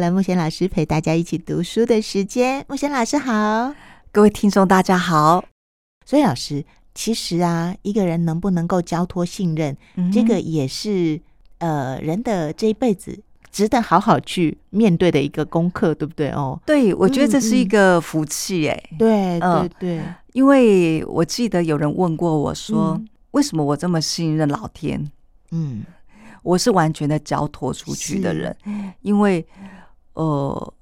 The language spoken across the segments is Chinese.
了木贤老师陪大家一起读书的时间。木贤老师好，各位听众大家好。所以老师，其实啊，一个人能不能够交托信任，嗯、这个也是呃人的这一辈子值得好好去面对的一个功课，对不对哦？对，我觉得这是一个福气哎、嗯嗯。对对对、呃，因为我记得有人问过我说，嗯、为什么我这么信任老天？嗯。我是完全的交托出去的人，因为呃，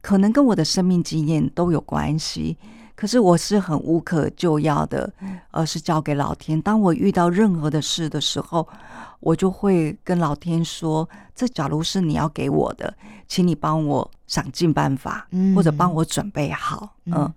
可能跟我的生命经验都有关系。可是我是很无可救药的，而是交给老天。当我遇到任何的事的时候，我就会跟老天说：“这假如是你要给我的，请你帮我想尽办法，或者帮我准备好。”嗯，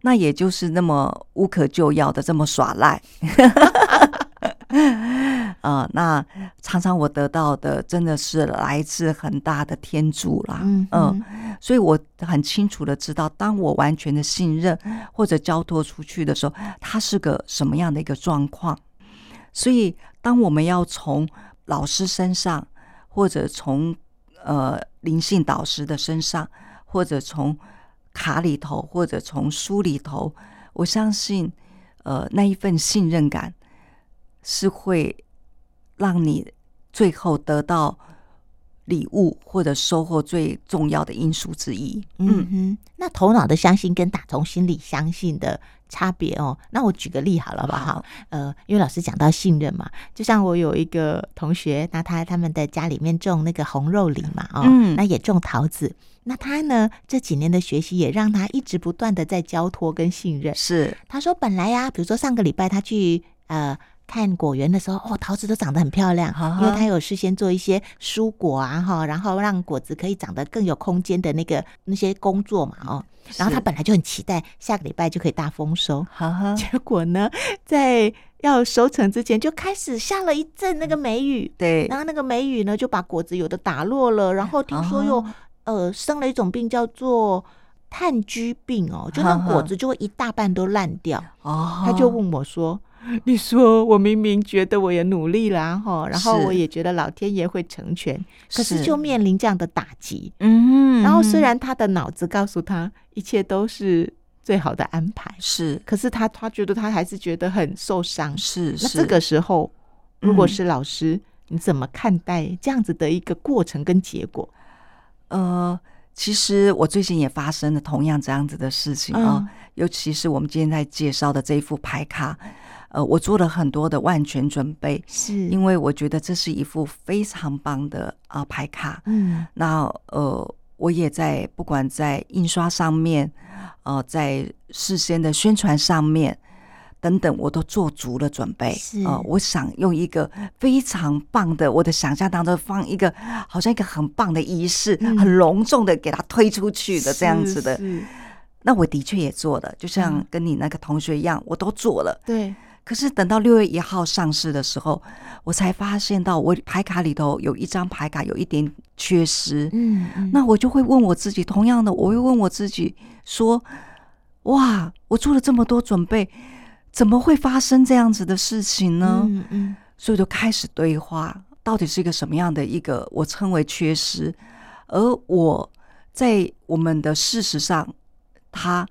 那也就是那么无可救药的这么耍赖。呃，那常常我得到的真的是来自很大的天助啦，嗯、呃，所以我很清楚的知道，当我完全的信任或者交托出去的时候，它是个什么样的一个状况。所以，当我们要从老师身上，或者从呃灵性导师的身上，或者从卡里头，或者从书里头，我相信，呃，那一份信任感是会。让你最后得到礼物或者收获最重要的因素之一。嗯哼，那头脑的相信跟打从心里相信的差别哦。那我举个例好了，好不好？好，呃，因为老师讲到信任嘛，就像我有一个同学，那他他们的家里面种那个红肉梨嘛，哦，嗯，那也种桃子。那他呢，这几年的学习也让他一直不断的在交托跟信任。是，他说本来呀，比如说上个礼拜他去呃。看果园的时候，哦，桃子都长得很漂亮，因为它有事先做一些蔬果啊，哈，然后让果子可以长得更有空间的那个那些工作嘛，哦，然后他本来就很期待下个礼拜就可以大丰收，结果呢，在要收成之前就开始下了一阵那个梅雨，对，然后那个梅雨呢就把果子有的打落了，然后 听说又呃生了一种病叫做炭疽病哦，就那果子就会一大半都烂掉，哦，他就问我说。你说我明明觉得我也努力了哈，然后我也觉得老天爷会成全，可是就面临这样的打击。嗯，然后虽然他的脑子告诉他一切都是最好的安排，是，可是他他觉得他还是觉得很受伤。是，那这个时候如果是老师，你怎么看待这样子的一个过程跟结果？呃，其实我最近也发生了同样这样子的事情啊，尤其是我们今天在介绍的这一副牌卡。呃，我做了很多的万全准备，是因为我觉得这是一副非常棒的啊、呃、牌卡。嗯，那呃，我也在不管在印刷上面，呃，在事先的宣传上面等等，我都做足了准备。是啊、呃，我想用一个非常棒的，我的想象当中放一个好像一个很棒的仪式，嗯、很隆重的给它推出去的这样子的。那我的确也做了，就像跟你那个同学一样，嗯、我都做了。对。可是等到六月一号上市的时候，我才发现到我牌卡里头有一张牌卡有一点缺失。嗯，嗯，那我就会问我自己，同样的，我会问我自己说：哇，我做了这么多准备，怎么会发生这样子的事情呢？嗯嗯，所以就开始对话，到底是一个什么样的一个我称为缺失，而我在我们的事实上，他。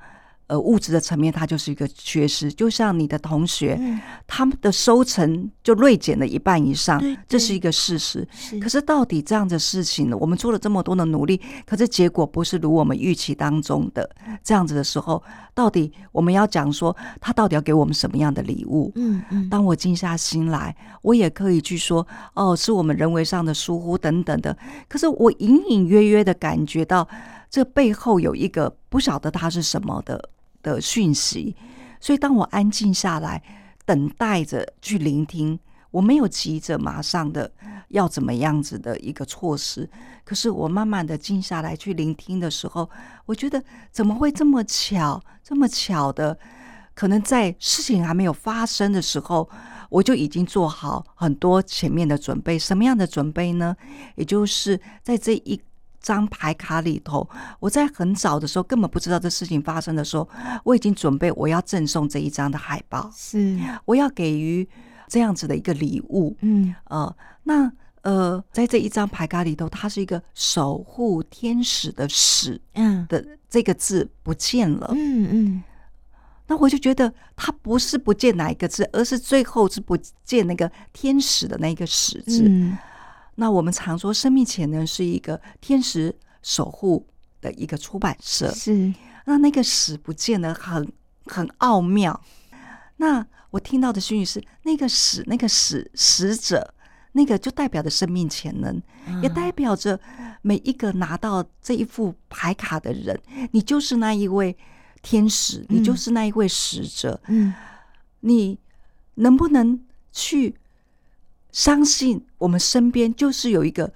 呃，物质的层面，它就是一个缺失。就像你的同学，嗯、他们的收成就锐减了一半以上，对对，这是一个事实。是，可是到底这样的事情呢？我们做了这么多的努力，可是结果不是如我们预期当中的这样子的时候，到底我们要讲说，他到底要给我们什么样的礼物？嗯嗯。当我静下心来，我也可以去说，哦，是我们人为上的疏忽等等的。可是我隐隐约约的感觉到。这背后有一个不晓得它是什么的的讯息，所以当我安静下来，等待着去聆听，我没有急着马上的要怎么样子的一个措施，可是我慢慢的静下来去聆听的时候，我觉得怎么会这么巧，这么巧的，可能在事情还没有发生的时候，我就已经做好很多前面的准备。什么样的准备呢？也就是在这一。张牌卡里头，我在很早的时候根本不知道这事情发生的时候，我已经准备我要赠送这一张的海报，是。我要给予这样子的一个礼物，嗯。呃，那呃，在这一张牌卡里头，它是一个守护天使的使，嗯。的这个字不见了，嗯嗯，那我就觉得它不是不见哪一个字，而是最后是不见那个天使的那个使字。嗯、那我们常说生命潜能是一个天使守护的一个出版社，是那那个使不见得，很很奥妙。那我听到的讯息是，那个使那个使使者。那个就代表着生命潜能，也代表着每一个拿到这一副牌卡的人，你就是那一位天使，你就是那一位使者。嗯，你能不能去相信我们身边就是有一个？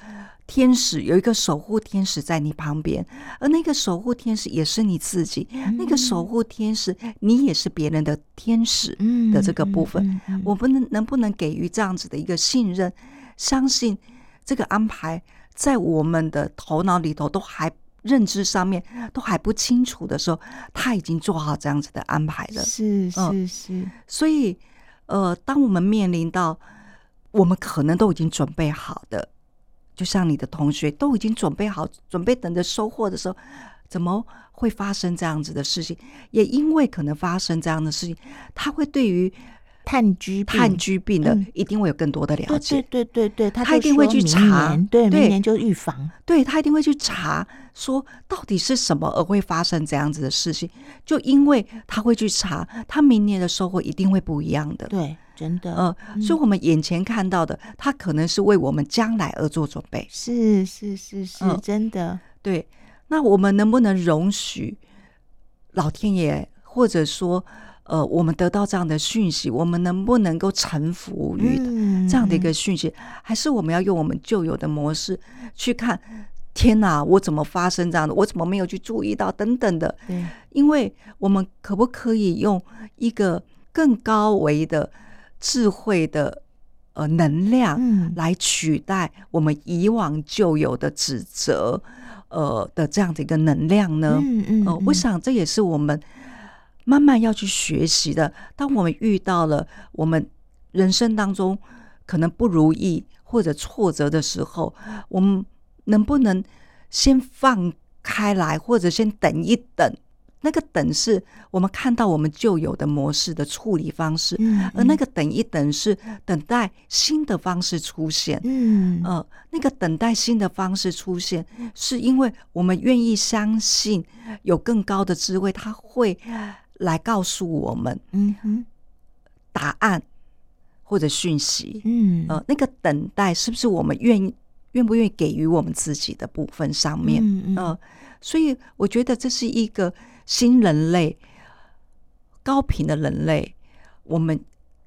天使有一个守护天使在你旁边，而那个守护天使也是你自己。嗯、那个守护天使，你也是别人的天使的这个部分，我们能能不能给予这样子的一个信任，相信这个安排在我们的头脑里头都还认知上面都还不清楚的时候，他已经做好这样子的安排了。是是是、嗯，所以呃，当我们面临到我们可能都已经准备好的。就像你的同学都已经准备好，准备等着收获的时候，怎么会发生这样子的事情？也因为可能发生这样的事情，他会对于炭疽炭疽病的一定会有更多的了解。对对对对，他一定会去查，对，明年就预防。对，他一定会去查，说到底是什么而会发生这样子的事情？就因为他会去查，他明年的收获一定会不一样的。对。真的，呃，嗯，所以我们眼前看到的，它可能是为我们将来而做准备。是是是是，呃，真的。对，那我们能不能容许老天爷，或者说，呃，我们得到这样的讯息，我们能不能够臣服于这样的一个讯息？嗯，还是我们要用我们旧有的模式去看？天哪，我怎么发生这样的？我怎么没有去注意到？等等的。对，因为我们可不可以用一个更高维的？智慧的呃能量，来取代我们以往旧有的指责，呃的这样的一个能量呢？嗯嗯，呃，我想这也是我们慢慢要去学习的。当我们遇到了我们人生当中可能不如意或者挫折的时候，我们能不能先放开来，或者先等一等？那个等是我们看到我们旧有的模式的处理方式，而那个等一等是等待新的方式出现。嗯，呃，那个等待新的方式出现，是因为我们愿意相信有更高的智慧，他会来告诉我们，嗯哼，答案或者讯息。嗯，呃，那个等待是不是我们愿意愿不愿意给予我们自己的部分上面？嗯嗯，呃，所以我觉得这是一个。新人类，高频的人类，我们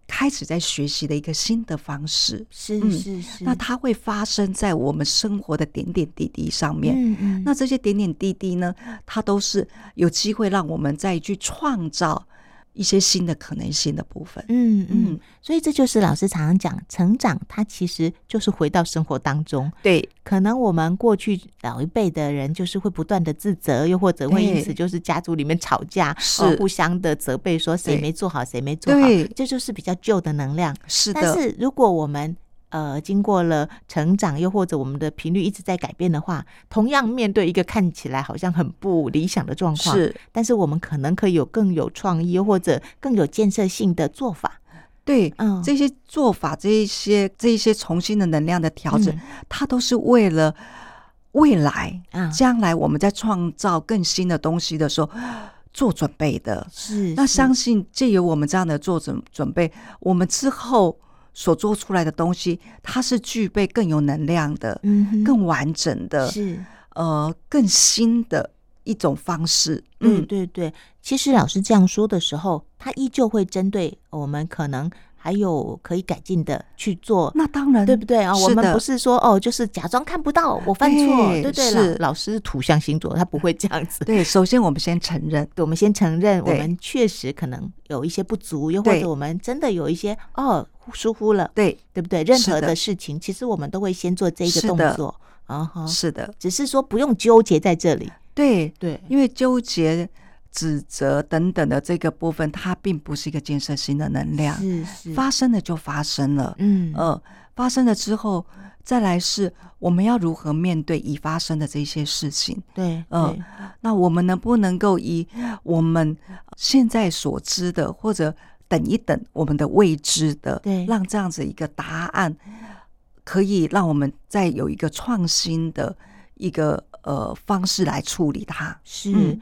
开始在学习的一个新的方式，是是是。那它会发生在我们生活的点点滴滴上面。嗯嗯。那这些点点滴滴呢，它都是有机会让我们再去创造。一些新的可能性的部分，嗯嗯，所以这就是老师常常讲，成长它其实就是回到生活当中。对，可能我们过去老一辈的人就是会不断的自责，又或者会因此就是家族里面吵架，是。互相的责备，说谁没做好，谁没做好，这就是比较旧的能量。是的，但是如果我们呃，经过了成长，又或者我们的频率一直在改变的话，同样面对一个看起来好像很不理想的状况，是，但是我们可能可以有更有创意，又或者更有建设性的做法。对，嗯，这些做法，这一些这一些重新的能量的调整，嗯、它都是为了未来，嗯，将来我们在创造更新的东西的时候做准备的。是，那相信借由我们这样的做准准备，我们之后。所做出来的东西，它是具备更有能量的，嗯，更完整的，是呃更新的一种方式。嗯，对对对。其实老师这样说的时候，他依旧会针对我们可能还有可以改进的去做。那当然，对不对啊？我们不是说哦，就是假装看不到我犯错，对对了。老师土象星座，他不会这样子。对，首先我们先承认，我们先承认我们确实可能有一些不足，又或者我们真的有一些哦。疏忽了，对对不对？任何的事情，其实我们都会先做这一个动作啊，是的，只是说不用纠结在这里。对对，因为纠结指责等等的这个部分，它并不是一个建设性的能量。是是，发生了就发生了。嗯呃，发生了之后，再来是我们要如何面对已发生的这些事情。对，呃，那我们能不能够以我们现在所知的，或者等一等我们的未知的，对，让这样子一个答案，可以让我们再有一个创新的一个呃方式来处理它。是。嗯